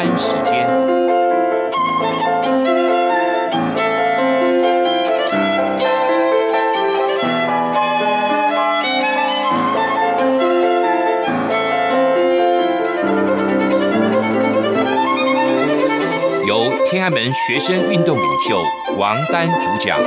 丹时间，由天安门学生运动领袖王丹主讲。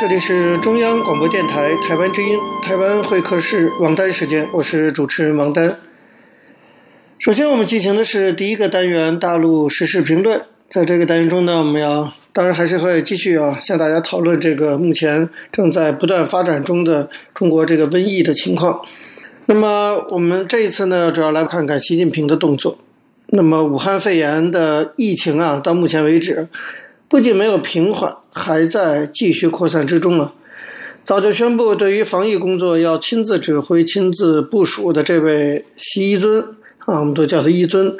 这里是中央广播电台台湾之音台湾会客室王丹时间，我是主持人王丹。首先，我们进行的是第一个单元大陆时事评论。在这个单元中呢，我们要当然还是会继续啊，向大家讨论这个目前正在不断发展中的中国这个瘟疫的情况。那么，我们这一次呢，主要来看看习近平的动作。那么，武汉肺炎的疫情啊，到目前为止。不仅没有平缓，还在继续扩散之中了。早就宣布对于防疫工作要亲自指挥、亲自部署的这位习一尊啊，我们都叫他一尊，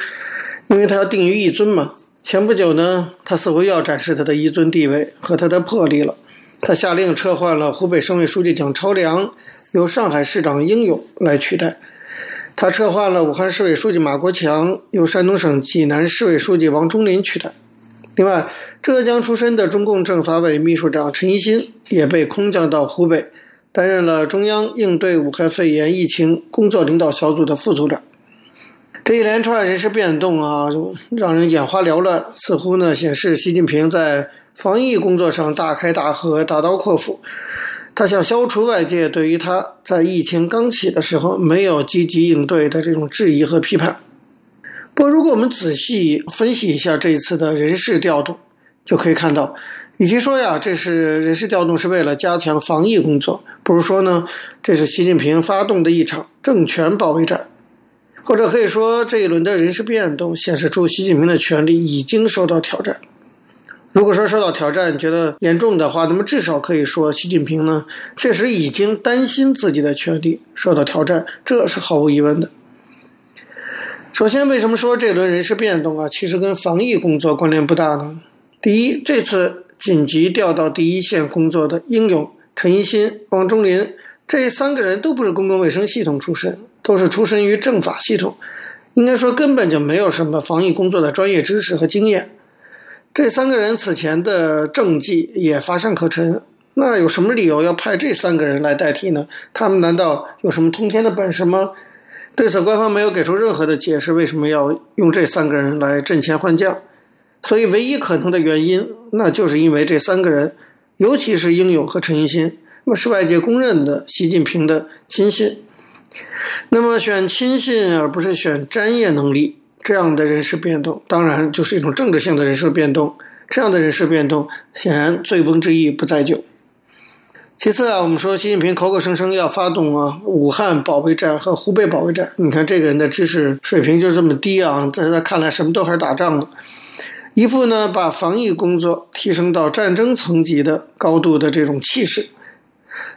因为他要定于一尊嘛。前不久呢，他似乎要展示他的一尊地位和他的魄力了。他下令撤换了湖北省委书记蒋超良，由上海市长英勇来取代。他撤换了武汉市委书记马国强，由山东省济南市委书记王忠林取代。另外，浙江出身的中共政法委秘书长陈一新也被空降到湖北，担任了中央应对武汉肺炎疫情工作领导小组的副组长。这一连串人事变动啊，让人眼花缭乱，似乎呢显示习近平在防疫工作上大开大合、大刀阔斧。他想消除外界对于他在疫情刚起的时候没有积极应对的这种质疑和批判。不过，如果我们仔细分析一下这一次的人事调动，就可以看到，与其说呀，这是人事调动是为了加强防疫工作，不如说呢，这是习近平发动的一场政权保卫战，或者可以说，这一轮的人事变动显示出习近平的权力已经受到挑战。如果说受到挑战觉得严重的话，那么至少可以说，习近平呢，确实已经担心自己的权力受到挑战，这是毫无疑问的。首先，为什么说这轮人事变动啊，其实跟防疫工作关联不大呢？第一，这次紧急调到第一线工作的英勇、陈一新、王忠林这三个人都不是公共卫生系统出身，都是出身于政法系统，应该说根本就没有什么防疫工作的专业知识和经验。这三个人此前的政绩也乏善可陈，那有什么理由要派这三个人来代替呢？他们难道有什么通天的本事吗？对此，官方没有给出任何的解释，为什么要用这三个人来阵前换将？所以，唯一可能的原因，那就是因为这三个人，尤其是英勇和陈一新，那么是外界公认的习近平的亲信。那么，选亲信而不是选专业能力，这样的人事变动，当然就是一种政治性的人事变动。这样的人事变动，显然醉翁之意不在酒。其次啊，我们说习近平口口声声要发动啊武汉保卫战和湖北保卫战，你看这个人的知识水平就这么低啊，在他看来什么都还是打仗的，一副呢把防疫工作提升到战争层级的高度的这种气势。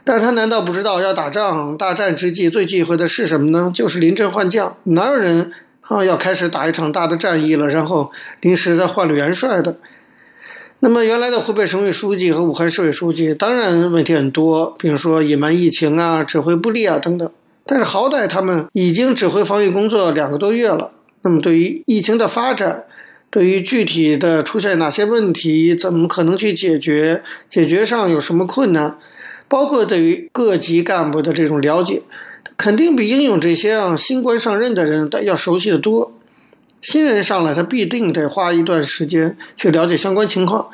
但是他难道不知道要打仗大战之际最忌讳的是什么呢？就是临阵换将，哪有人啊要开始打一场大的战役了，然后临时再换了元帅的？那么原来的湖北省委书记和武汉市委书记，当然问题很多，比如说隐瞒疫情啊、指挥不力啊等等。但是好歹他们已经指挥防疫工作两个多月了。那么对于疫情的发展，对于具体的出现哪些问题，怎么可能去解决，解决上有什么困难，包括对于各级干部的这种了解，肯定比英勇这些啊新官上任的人要熟悉得多。新人上来，他必定得花一段时间去了解相关情况。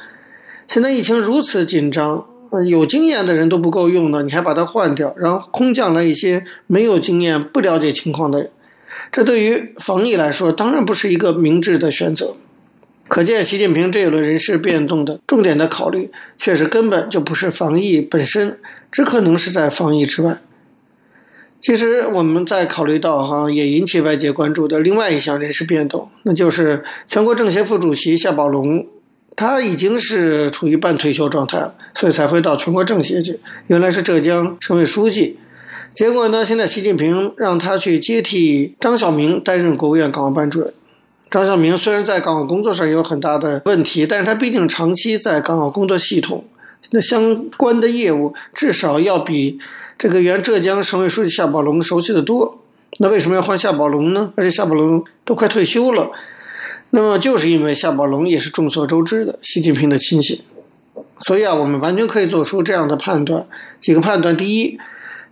现在疫情如此紧张，有经验的人都不够用了，你还把他换掉，然后空降来一些没有经验、不了解情况的人，这对于防疫来说，当然不是一个明智的选择。可见，习近平这一轮人事变动的重点的考虑，确实根本就不是防疫本身，只可能是在防疫之外。其实我们在考虑到哈，也引起外界关注的另外一项人事变动，那就是全国政协副主席夏宝龙他已经是处于半退休状态了，所以才会到全国政协去。原来是浙江省委书记，结果呢，现在习近平让他去接替张晓明担任国务院港澳办主任。张晓明虽然在港澳工作上有很大的问题，但是他毕竟长期在港澳工作系统，那相关的业务至少要比这个原浙江省委书记夏宝龙熟悉的多。那为什么要换夏宝龙呢？而且夏宝龙都快退休了。那么就是因为夏宝龙也是众所周知的习近平的亲信，所以啊，我们完全可以做出这样的判断。几个判断：第一，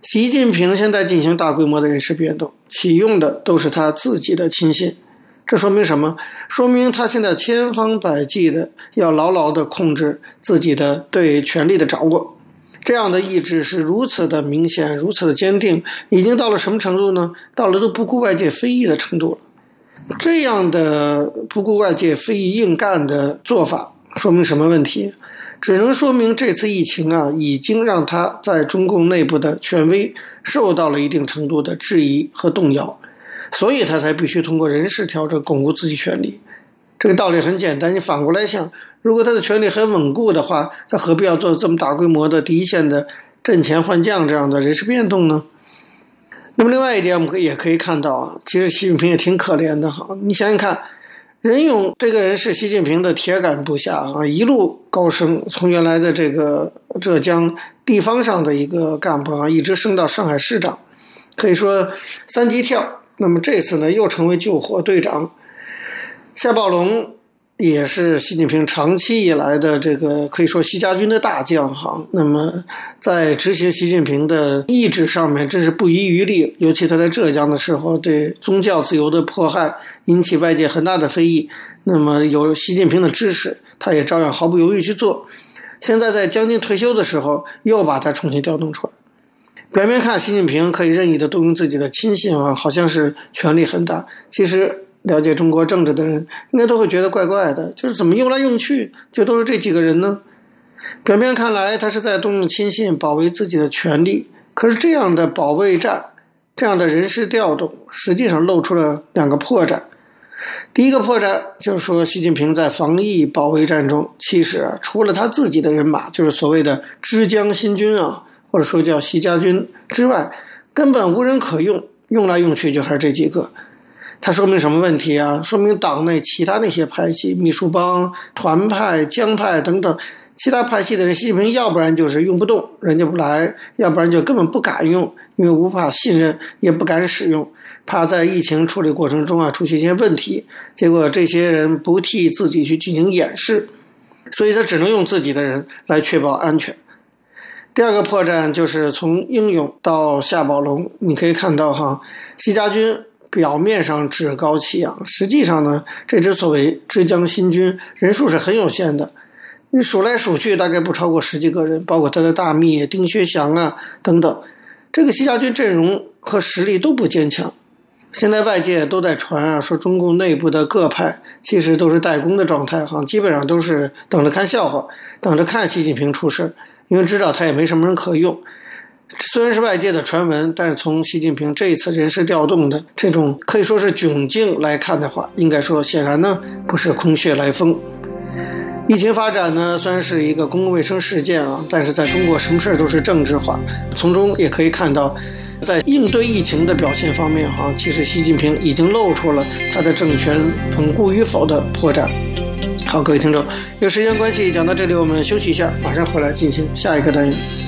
习近平现在进行大规模的人事变动，启用的都是他自己的亲信，这说明什么？说明他现在千方百计的要牢牢的控制自己的对权力的掌握。这样的意志是如此的明显，如此的坚定，已经到了什么程度呢？到了都不顾外界非议的程度了。这样的不顾外界非议硬干的做法，说明什么问题？只能说明这次疫情啊，已经让他在中共内部的权威受到了一定程度的质疑和动摇，所以他才必须通过人事调整巩固自己权力。这个道理很简单，你反过来想，如果他的权力很稳固的话，他何必要做这么大规模的第一线的阵前换将这样的人事变动呢？那么另外一点，我们可也可以看到啊，其实习近平也挺可怜的哈。你想想看，任勇这个人是习近平的铁杆部下啊，一路高升，从原来的这个浙江地方上的一个干部啊，一直升到上海市长，可以说三级跳。那么这次呢，又成为救火队长。夏宝龙。也是习近平长期以来的这个可以说习家军的大将哈。那么在执行习近平的意志上面，真是不遗余力。尤其他在浙江的时候，对宗教自由的迫害引起外界很大的非议。那么有习近平的支持，他也照样毫不犹豫去做。现在在将近退休的时候，又把他重新调动出来。表面看，习近平可以任意的动用自己的亲信啊，好像是权力很大。其实。了解中国政治的人，应该都会觉得怪怪的，就是怎么用来用去就都是这几个人呢？表面看来，他是在动用亲信保卫自己的权利，可是这样的保卫战，这样的人事调动，实际上露出了两个破绽。第一个破绽就是说，习近平在防疫保卫战中，其实，除了他自己的人马，就是所谓的枝江新军啊，或者说叫习家军之外，根本无人可用，用来用去就还是这几个。它说明什么问题啊？说明党内其他那些派系、秘书帮、团派、江派等等其他派系的人，习近平要不然就是用不动，人家不来；要不然就根本不敢用，因为无法信任，也不敢使用，怕在疫情处理过程中啊出现一些问题。结果这些人不替自己去进行掩饰，所以他只能用自己的人来确保安全。第二个破绽就是从英勇到夏宝龙，你可以看到哈，习家军。表面上趾高气扬，实际上呢，这支所谓枝江新军人数是很有限的，你数来数去大概不超过十几个人，包括他的大秘丁薛祥啊等等，这个西家军阵容和实力都不坚强。现在外界都在传啊，说中共内部的各派其实都是代工的状态，哈，基本上都是等着看笑话，等着看习近平出事，因为知道他也没什么人可用。虽然是外界的传闻，但是从习近平这一次人事调动的这种可以说是窘境来看的话，应该说显然呢不是空穴来风。疫情发展呢虽然是一个公共卫生事件啊，但是在中国什么事儿都是政治化，从中也可以看到，在应对疫情的表现方面哈，其实习近平已经露出了他的政权稳固与否的破绽。好，各位听众，有时间关系讲到这里，我们休息一下，马上回来进行下一个单元。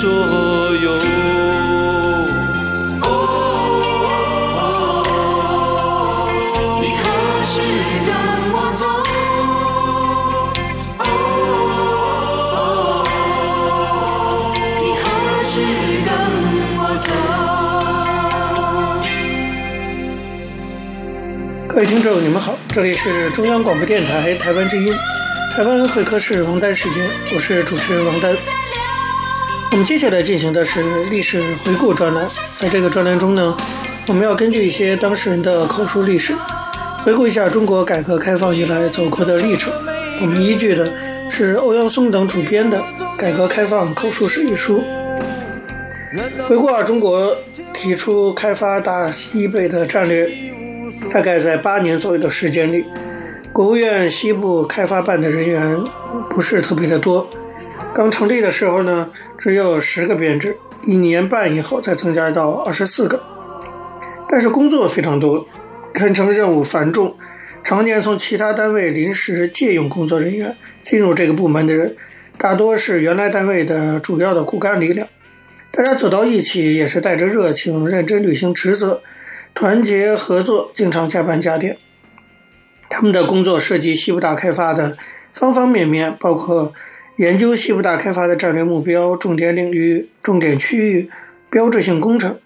所有。各位听众，你们好，这里是中央广播电台台湾之音，台湾会客室王丹时间，我是主持人王丹。我们接下来进行的是历史回顾专栏，在这个专栏中呢，我们要根据一些当事人的口述历史，回顾一下中国改革开放以来走过的历程。我们依据的是欧阳松等主编的《改革开放口述史》一书。回顾啊，中国提出开发大西北的战略，大概在八年左右的时间里，国务院西部开发办的人员不是特别的多。刚成立的时候呢，只有十个编制，一年半以后才增加到二十四个。但是工作非常多，堪称任务繁重，常年从其他单位临时借用工作人员进入这个部门的人，大多是原来单位的主要的骨干力量。大家走到一起也是带着热情，认真履行职责，团结合作，经常加班加点。他们的工作涉及西部大开发的方方面面，包括研究西部大开发的战略目标、重点领域、重点区域、标志性工程，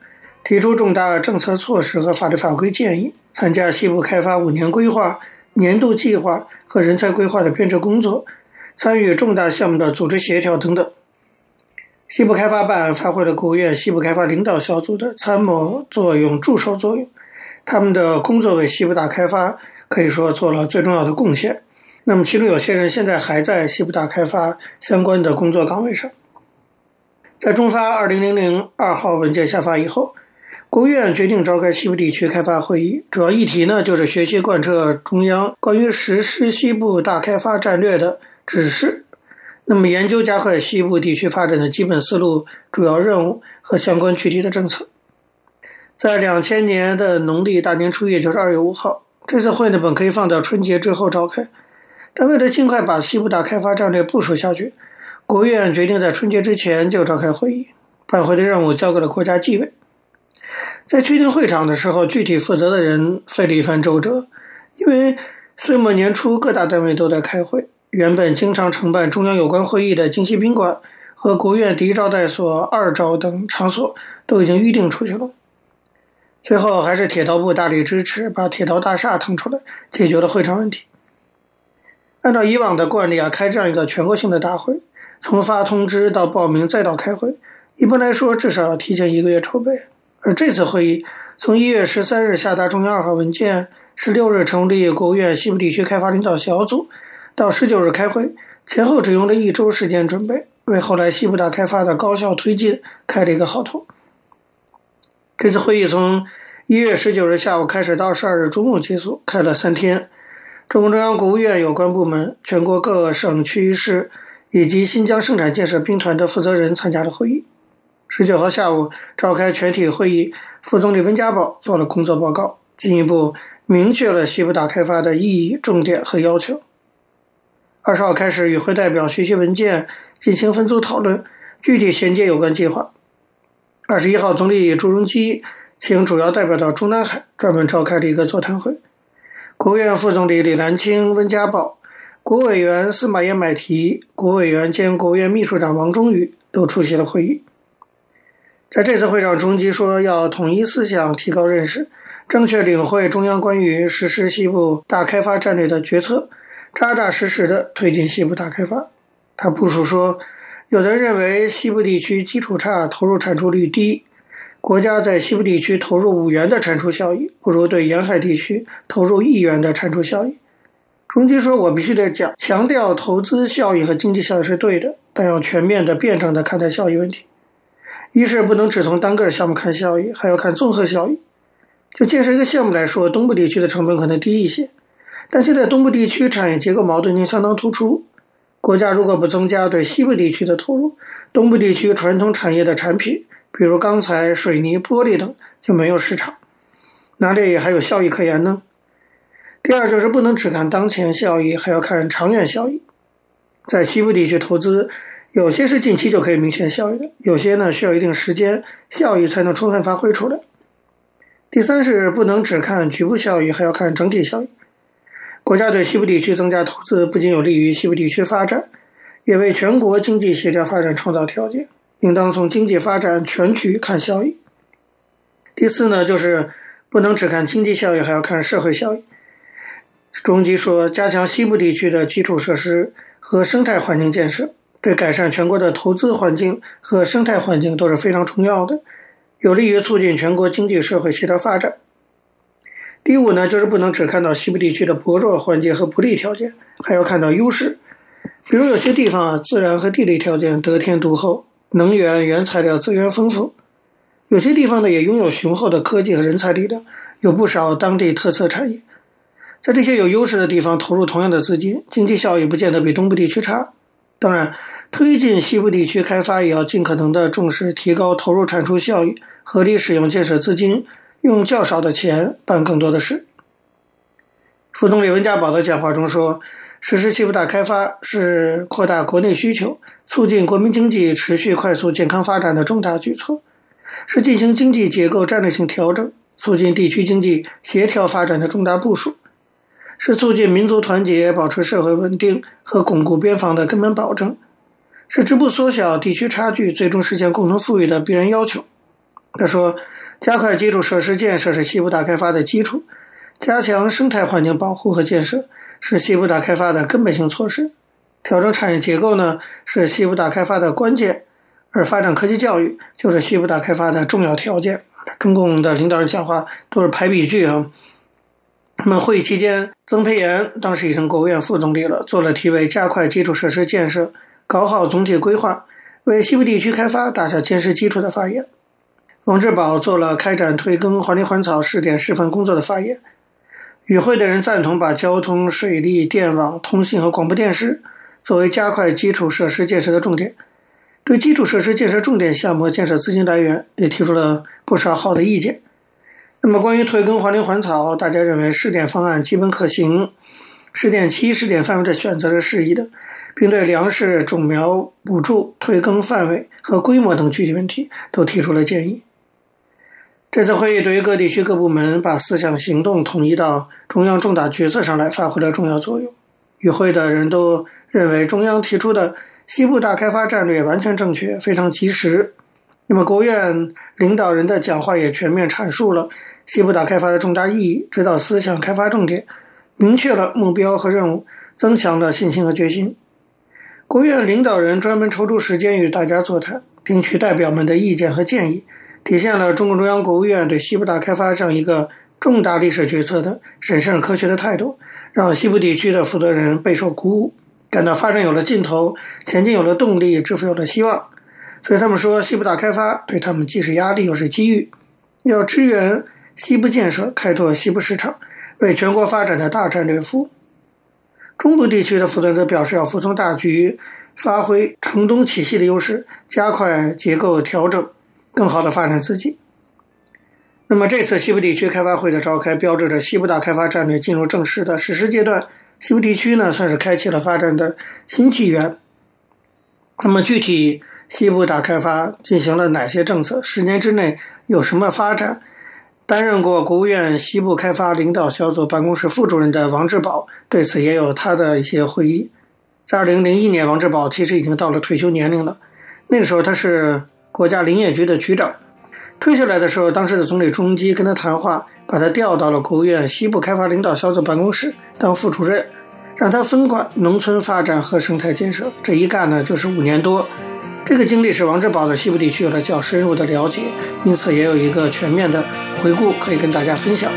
提出重大政策措施和法律法规建议，参加西部开发五年规划、年度计划和人才规划的编制工作，参与重大项目的组织协调等等。西部开发办发挥了国务院西部开发领导小组的参谋作用、助手作用，他们的工作为西部大开发可以说做了最重要的贡献。那么，其中有些人现在还在西部大开发相关的工作岗位上。在中发二零零零二号文件下发以后，国务院决定召开西部地区开发会议，主要议题呢就是学习贯彻中央关于实施西部大开发战略的指示。那么，研究加快西部地区发展的基本思路、主要任务和相关具体的政策。在两千年的农历大年初一，也就是二月五号，这次会呢本可以放到春节之后召开，但为了尽快把西部大开发战略部署下去，国务院决定在春节之前就召开会议，办会的任务交给了国家纪委。在确定会场的时候，具体负责的人费了一番周折，因为岁末年初各大单位都在开会。原本经常承办中央有关会议的京西宾馆和国务院第一招待所二招等场所都已经预定出去了。最后还是铁道部大力支持，把铁道大厦腾出来，解决了会场问题。按照以往的惯例啊，开这样一个全国性的大会，从发通知到报名再到开会，一般来说至少要提前一个月筹备。而这次会议从一月十三日下达中央二号文件，十六日成立国务院西部地区开发领导小组。到十九日开会，前后只用了一周时间准备，为后来西部大开发的高效推进开了一个好头。这次会议从一月十九日下午开始到十二日中午结束，开了三天。中共中央、国务院有关部门、全国各省区市以及新疆生产建设兵团的负责人参加了会议。十九号下午召开全体会议，副总理温家宝做了工作报告，进一步明确了西部大开发的意义、重点和要求。二十号开始与会代表学习文件，进行分组讨论，具体衔接有关计划。二十一号，总理朱镕基请主要代表到中南海，专门召开了一个座谈会。国务院副总理李岚清、温家宝、国务委员司马炎买提、国务委员兼国务院秘书长王忠宇都出席了会议。在这次会上，朱镕基说要统一思想，提高认识，正确领会中央关于实施西部大开发战略的决策。扎扎实实地推进西部大开发。他部署说，有人认为西部地区基础差，投入产出率低，国家在西部地区投入五元的产出效益，不如对沿海地区投入一元的产出效益。朱镕基说：“我必须得讲，强调投资效益和经济效益是对的，但要全面的、辩证的看待效益问题。一是不能只从单个项目看效益，还要看综合效益。就建设一个项目来说，东部地区的成本可能低一些。”但现在东部地区产业结构矛盾性相当突出，国家如果不增加对西部地区的投入，东部地区传统产业的产品，比如钢材、水泥、玻璃等就没有市场，哪里还有效益可言呢？第二就是不能只看当前效益，还要看长远效益。在西部地区投资，有些是近期就可以明显效益的，有些呢需要一定时间，效益才能充分发挥出来。第三是不能只看局部效益，还要看整体效益。国家对西部地区增加投资，不仅有利于西部地区发展，也为全国经济协调发展创造条件。应当从经济发展全局看效益。第四呢，就是不能只看经济效益，还要看社会效益。中基说，加强西部地区的基础设施和生态环境建设，对改善全国的投资环境和生态环境都是非常重要的，有利于促进全国经济社会协调发展。第五呢，就是不能只看到西部地区的薄弱环节和不利条件，还要看到优势。比如有些地方啊，自然和地理条件得天独厚，能源原材料资源丰富；有些地方呢，也拥有雄厚的科技和人才力量，有不少当地特色产业。在这些有优势的地方投入同样的资金，经济效益不见得比东部地区差。当然，推进西部地区开发也要尽可能的重视提高投入产出效益，合理使用建设资金。用较少的钱办更多的事。副总理温家宝的讲话中说：“实施西部大开发是扩大国内需求、促进国民经济持续快速健康发展的重大举措，是进行经济结构战略性调整、促进地区经济协调发展的重大部署，是促进民族团结、保持社会稳定和巩固边防的根本保证，是逐步缩小地区差距、最终实现共同富裕的必然要求。”他说。加快基础设施建设是西部大开发的基础，加强生态环境保护和建设是西部大开发的根本性措施，调整产业结构呢是西部大开发的关键，而发展科技教育就是西部大开发的重要条件。中共的领导人讲话都是排比句啊。那么会议期间，曾培炎当时已成国务院副总理了，做了题为“加快基础设施建设，搞好总体规划，为西部地区开发打下坚实基础”的发言。王志宝做了开展退耕还林还草试点示范工作的发言。与会的人赞同把交通、水利、电网、通信和广播电视作为加快基础设施建设的重点。对基础设施建设重点项目建设资金来源也提出了不少好的意见。那么，关于退耕还林还草，大家认为试点方案基本可行，试点期、试点范围的选择是适宜的。并对粮食种苗补助、退耕范围和规模等具体问题都提出了建议。这次会议对于各地区各部门把思想行动统一到中央重大决策上来发挥了重要作用。与会的人都认为中央提出的西部大开发战略完全正确，非常及时。那么，国务院领导人的讲话也全面阐述了西部大开发的重大意义，指导思想、开发重点，明确了目标和任务，增强了信心和决心。国务院领导人专门抽出时间与大家座谈，听取代表们的意见和建议。体现了中共中央国务院对西部大开发这样一个重大历史决策的审慎科学的态度，让西部地区的负责人备受鼓舞，感到发展有了尽头，前进有了动力，致富有了希望。所以他们说，西部大开发对他们既是压力又是机遇，要支援西部建设，开拓西部市场，为全国发展的大战略服务。中部地区的负责人则表示，要服从大局，发挥承东启西的优势，加快结构调整。更好的发展自己。那么，这次西部地区开发会的召开，标志着西部大开发战略进入正式的实施阶段。西部地区呢，算是开启了发展的新纪元。那么，具体西部大开发进行了哪些政策？十年之内有什么发展？担任过国务院西部开发领导小组办公室副主任的王志宝对此也有他的一些回忆。在二零零一年，王志宝其实已经到了退休年龄了。那个时候，他是。国家林业局的局长退下来的时候，当时的总理朱镕基跟他谈话，把他调到了国务院西部开发领导小组办公室当副主任，让他分管农村发展和生态建设。这一干呢就是五年多。这个经历使王志宝对西部地区有了较深入的了解，因此也有一个全面的回顾可以跟大家分享。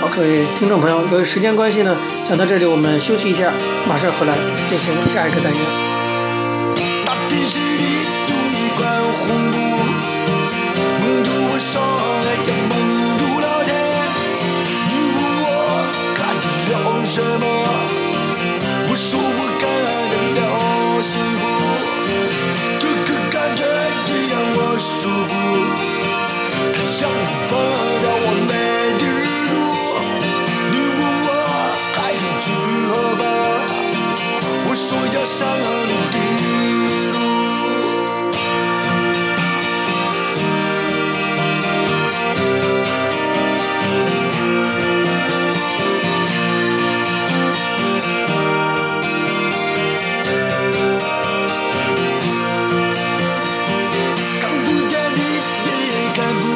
好，各位听众朋友，由于时间关系呢，讲到这里我们休息一下，马上回来进行下一个单元。块红布蒙住我双眼，也蒙住了天。你问我看见了什么，我说我看见了幸福。这个感觉只让我舒服，让我忘掉我没地儿住。你问我还要去何方，我说要上天。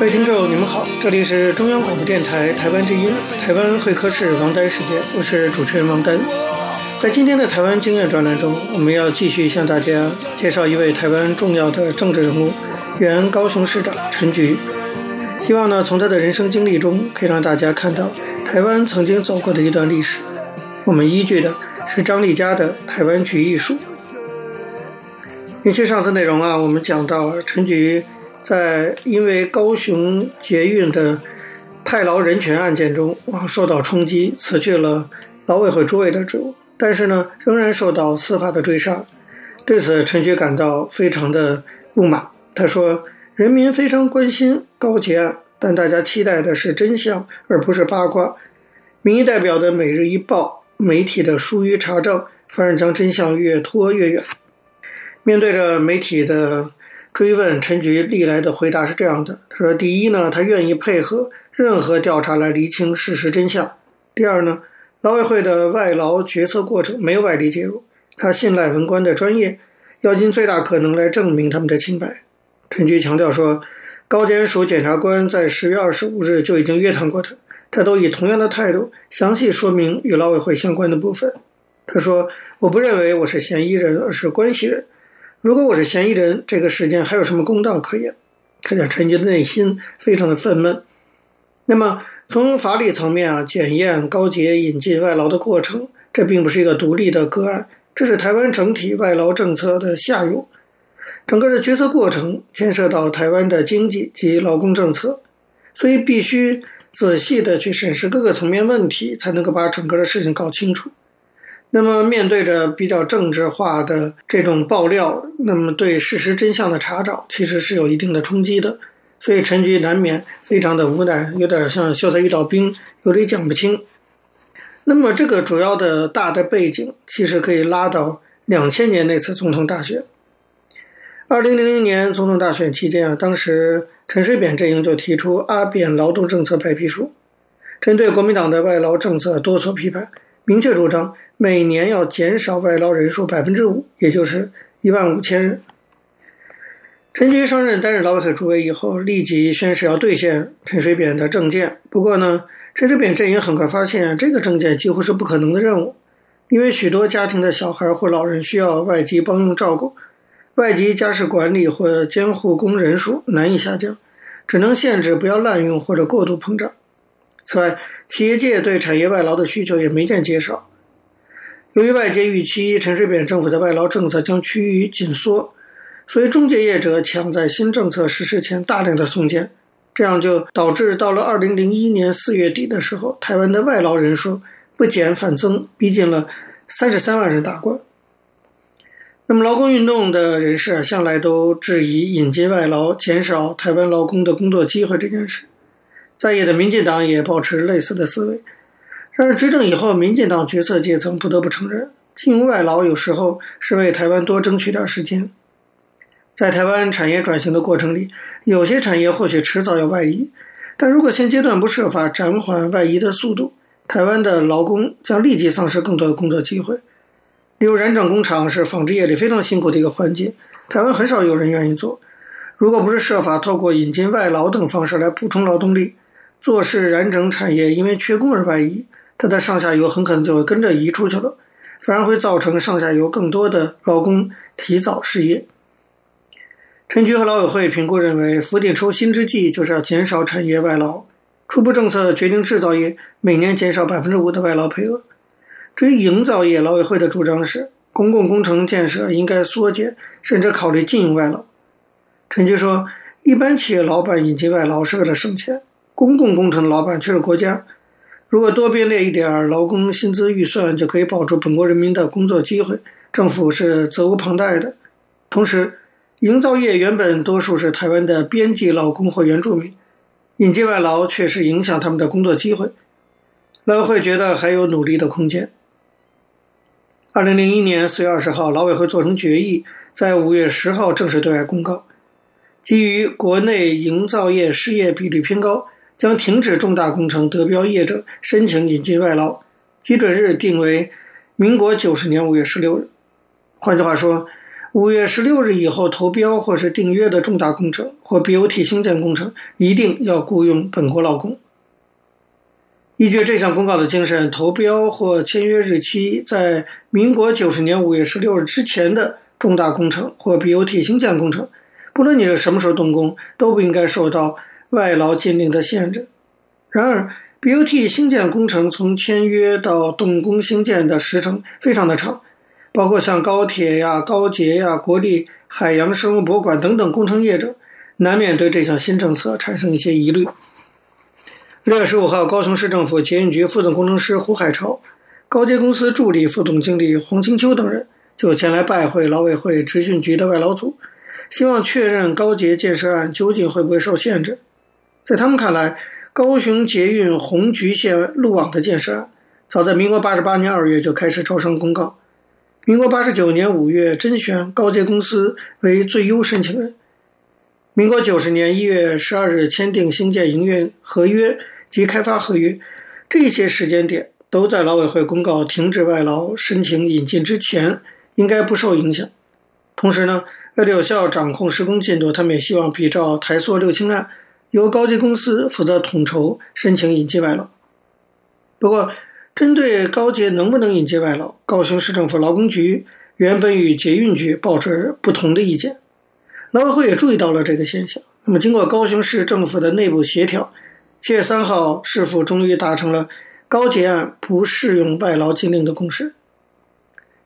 位听众，你们好，这里是中央广播电台台湾之音，台湾会客室王丹时间，我是主持人王丹。在今天的台湾经验专栏中，我们要继续向大家介绍一位台湾重要的政治人物，原高雄市长陈菊。希望呢，从他的人生经历中，可以让大家看到台湾曾经走过的一段历史。我们依据的是张丽佳的《台湾局艺术》。延续上次内容啊，我们讲到陈菊。在因为高雄捷运的太劳人权案件中啊，受到冲击，辞去了劳委会主委的职务，但是呢，仍然受到司法的追杀。对此，陈菊感到非常的不满。他说：“人民非常关心高捷案，但大家期待的是真相，而不是八卦。民意代表的《每日一报》媒体的疏于查证，反而将真相越拖越远。”面对着媒体的追问陈菊历来的回答是这样的：他说，第一呢，他愿意配合任何调查来厘清事实真相；第二呢，劳委会的外劳决策过程没有外力介入，他信赖文官的专业，要尽最大可能来证明他们的清白。陈菊强调说，高检署检察官在十月二十五日就已经约谈过他，他都以同样的态度详细说明与劳委会相关的部分。他说：“我不认为我是嫌疑人，而是关系人。”如果我是嫌疑人，这个事件还有什么公道可言？可见陈菊的内心非常的愤懑。那么，从法理层面啊，检验高捷引进外劳的过程，这并不是一个独立的个案，这是台湾整体外劳政策的下游。整个的决策过程牵涉到台湾的经济及劳工政策，所以必须仔细的去审视各个层面问题，才能够把整个的事情搞清楚。那么，面对着比较政治化的这种爆料，那么对事实真相的查找其实是有一定的冲击的，所以陈局难免非常的无奈，有点像秀才遇到兵，有理讲不清。那么，这个主要的大的背景其实可以拉到两千年那次总统大选。二零零零年总统大选期间啊，当时陈水扁阵营就提出阿扁劳动政策白皮书，针对国民党的外劳政策多所批判，明确主张。每年要减少外劳人数百分之五，也就是一万五千人。陈菊上任担任劳委会主委以后，立即宣誓要兑现陈水扁的政见。不过呢，陈水扁阵营很快发现，这个政见几乎是不可能的任务，因为许多家庭的小孩或老人需要外籍帮佣照顾，外籍家事管理或监护工人数难以下降，只能限制不要滥用或者过度膨胀。此外，企业界对产业外劳的需求也没见减少。由于外界预期陈水扁政府的外劳政策将趋于紧缩，所以中介业者抢在新政策实施前大量的送件，这样就导致到了二零零一年四月底的时候，台湾的外劳人数不减反增，逼近了三十三万人大关。那么劳工运动的人士向来都质疑引进外劳减少台湾劳工的工作机会这件事，在野的民进党也保持类似的思维。然而执政以后，民进党决策阶层不得不承认，聘用外劳有时候是为台湾多争取点时间。在台湾产业转型的过程里，有些产业或许迟早要外移，但如果现阶段不设法暂缓外移的速度，台湾的劳工将立即丧失更多的工作机会。例如，染整工厂是纺织业里非常辛苦的一个环节，台湾很少有人愿意做。如果不是设法透过引进外劳等方式来补充劳动力，做事染整产业因为缺工而外移。它的上下游很可能就会跟着移出去了，反而会造成上下游更多的劳工提早失业。陈菊和劳委会评估认为，釜底抽薪之计就是要减少产业外劳。初步政策决定制造业每年减少百分之五的外劳配额。至于营造业，劳委会的主张是，公共工程建设应该缩减，甚至考虑禁用外劳。陈菊说，一般企业老板引进外劳是为了省钱，公共工程的老板却是国家。如果多编列一点劳工薪资预算，就可以保住本国人民的工作机会，政府是责无旁贷的。同时，营造业原本多数是台湾的边际劳工或原住民，引进外劳确实影响他们的工作机会。劳委会觉得还有努力的空间。二零零一年四月二十号，劳委会做成决议，在五月十号正式对外公告，基于国内营造业失业比率偏高。将停止重大工程得标业者申请引进外劳，基准日定为民国九十年五月十六日。换句话说，五月十六日以后投标或是订约的重大工程或 BOT 兴建工程，一定要雇佣本国劳工。依据这项公告的精神，投标或签约日期在民国九十年五月十六日之前的重大工程或 BOT 兴建工程，不论你是什么时候动工，都不应该受到外劳禁令的限制。然而，BOT 新建工程从签约到动工兴建的时程非常的长，包括像高铁呀、高捷呀、国立海洋生物博物馆等等工程业者，难免对这项新政策产生一些疑虑。六月十五号，高雄市政府捷运局副总工程师胡海潮、高捷公司助理副总经理黄清秋等人就前来拜会劳委会执训局的外劳组，希望确认高捷建设案究竟会不会受限制。在他们看来，高雄捷运红橘线路网的建设案，早在民国八十八年二月就开始招商公告，民国八十九年五月甄选高捷公司为最优申请人，民国九十年一月十二日签订兴建营运合约。及开发合约，这些时间点都在劳委会公告停止外劳申请引进之前，应该不受影响。同时呢，为了有效掌控施工进度，他们也希望比照台塑六轻案，由高捷公司负责统筹申请引进外劳。不过，针对高捷能不能引进外劳，高雄市政府劳工局原本与捷运局抱持不同的意见。劳委会也注意到了这个现象。那么，经过高雄市政府的内部协调。七月三号，市府终于达成了高捷案不适用外劳禁令的共识。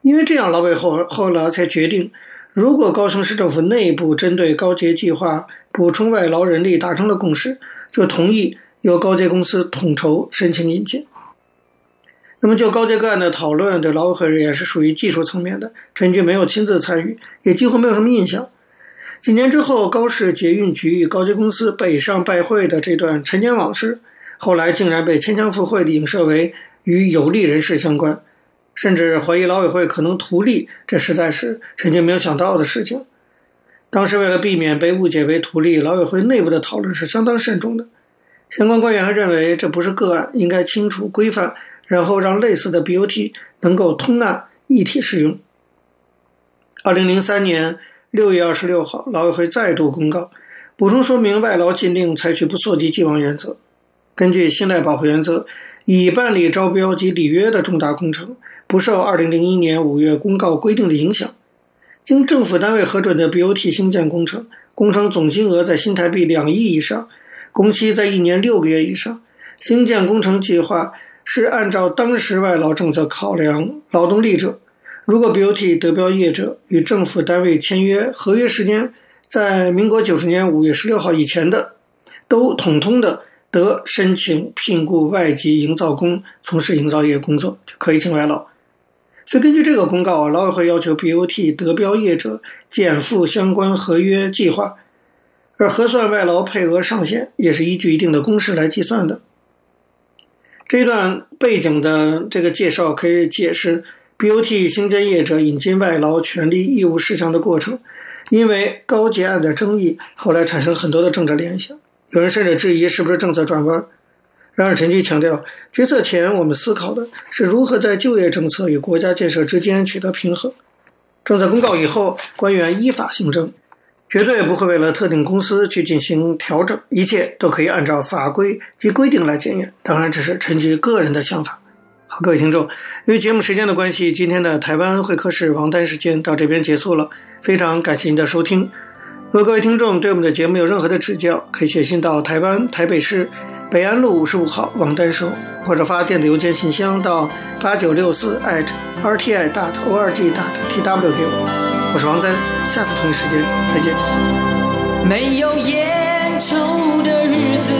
因为这样，劳委会后来才决定，如果高雄市政府内部针对高捷计划补充外劳人力达成了共识，就同意由高捷公司统筹申请引进。那么，就高捷个案的讨论，对劳委会而言是属于技术层面的，陈菊没有亲自参与，也几乎没有什么印象。几年之后，高市捷运局与高捷公司北上拜会的这段陈年往事，后来竟然被牵强附会地影射为与有利人士相关，甚至怀疑劳委会可能图利，这实在是陈年没有想到的事情。当时为了避免被误解为图利，劳委会内部的讨论是相当慎重的。相关官员还认为这不是个案，应该清楚规范，然后让类似的 BOT 能够通案一体适用。二零零三年。六月二十六号，劳委会再度公告，补充说明外劳禁令采取不溯及既往原则。根据信赖保护原则，已办理招标及履约的重大工程，不受二零零一年五月公告规定的影响。经政府单位核准的 BOT 兴建工程，工程总金额在新台币两亿以上，工期在一年六个月以上。兴建工程计划是按照当时外劳政策考量劳动力者。如果 BOT 得标业者与政府单位签约合约时间在民国九十年五月十六号以前的，都统统的得申请聘雇外籍营造工从事营造业工作，就可以请外劳。所以根据这个公告啊，劳委会要求 BOT 得标业者减负相关合约计划，而核算外劳配额上限也是依据一定的公式来计算的。这一段背景的这个介绍可以解释。BOT 兴建业者引进外劳权利义务事项的过程，因为高捷案的争议，后来产生很多的政治联想。有人甚至质疑是不是政策转弯。然而陈菊强调，决策前我们思考的是如何在就业政策与国家建设之间取得平衡。政策公告以后，官员依法行政，绝对不会为了特定公司去进行调整，一切都可以按照法规及规定来检验。当然，这是陈菊个人的想法。好，各位听众，由于节目时间的关系，今天的台湾会客室王丹时间到这边结束了。非常感谢您的收听。如果各位听众对我们的节目有任何的指教，可以写信到台湾台北市北安路五十五号王丹收，或者发电子邮件信箱到八九六四 @rti dot org dot tw 给我。我是王丹，下次同一时间再见。没有烟抽的日子，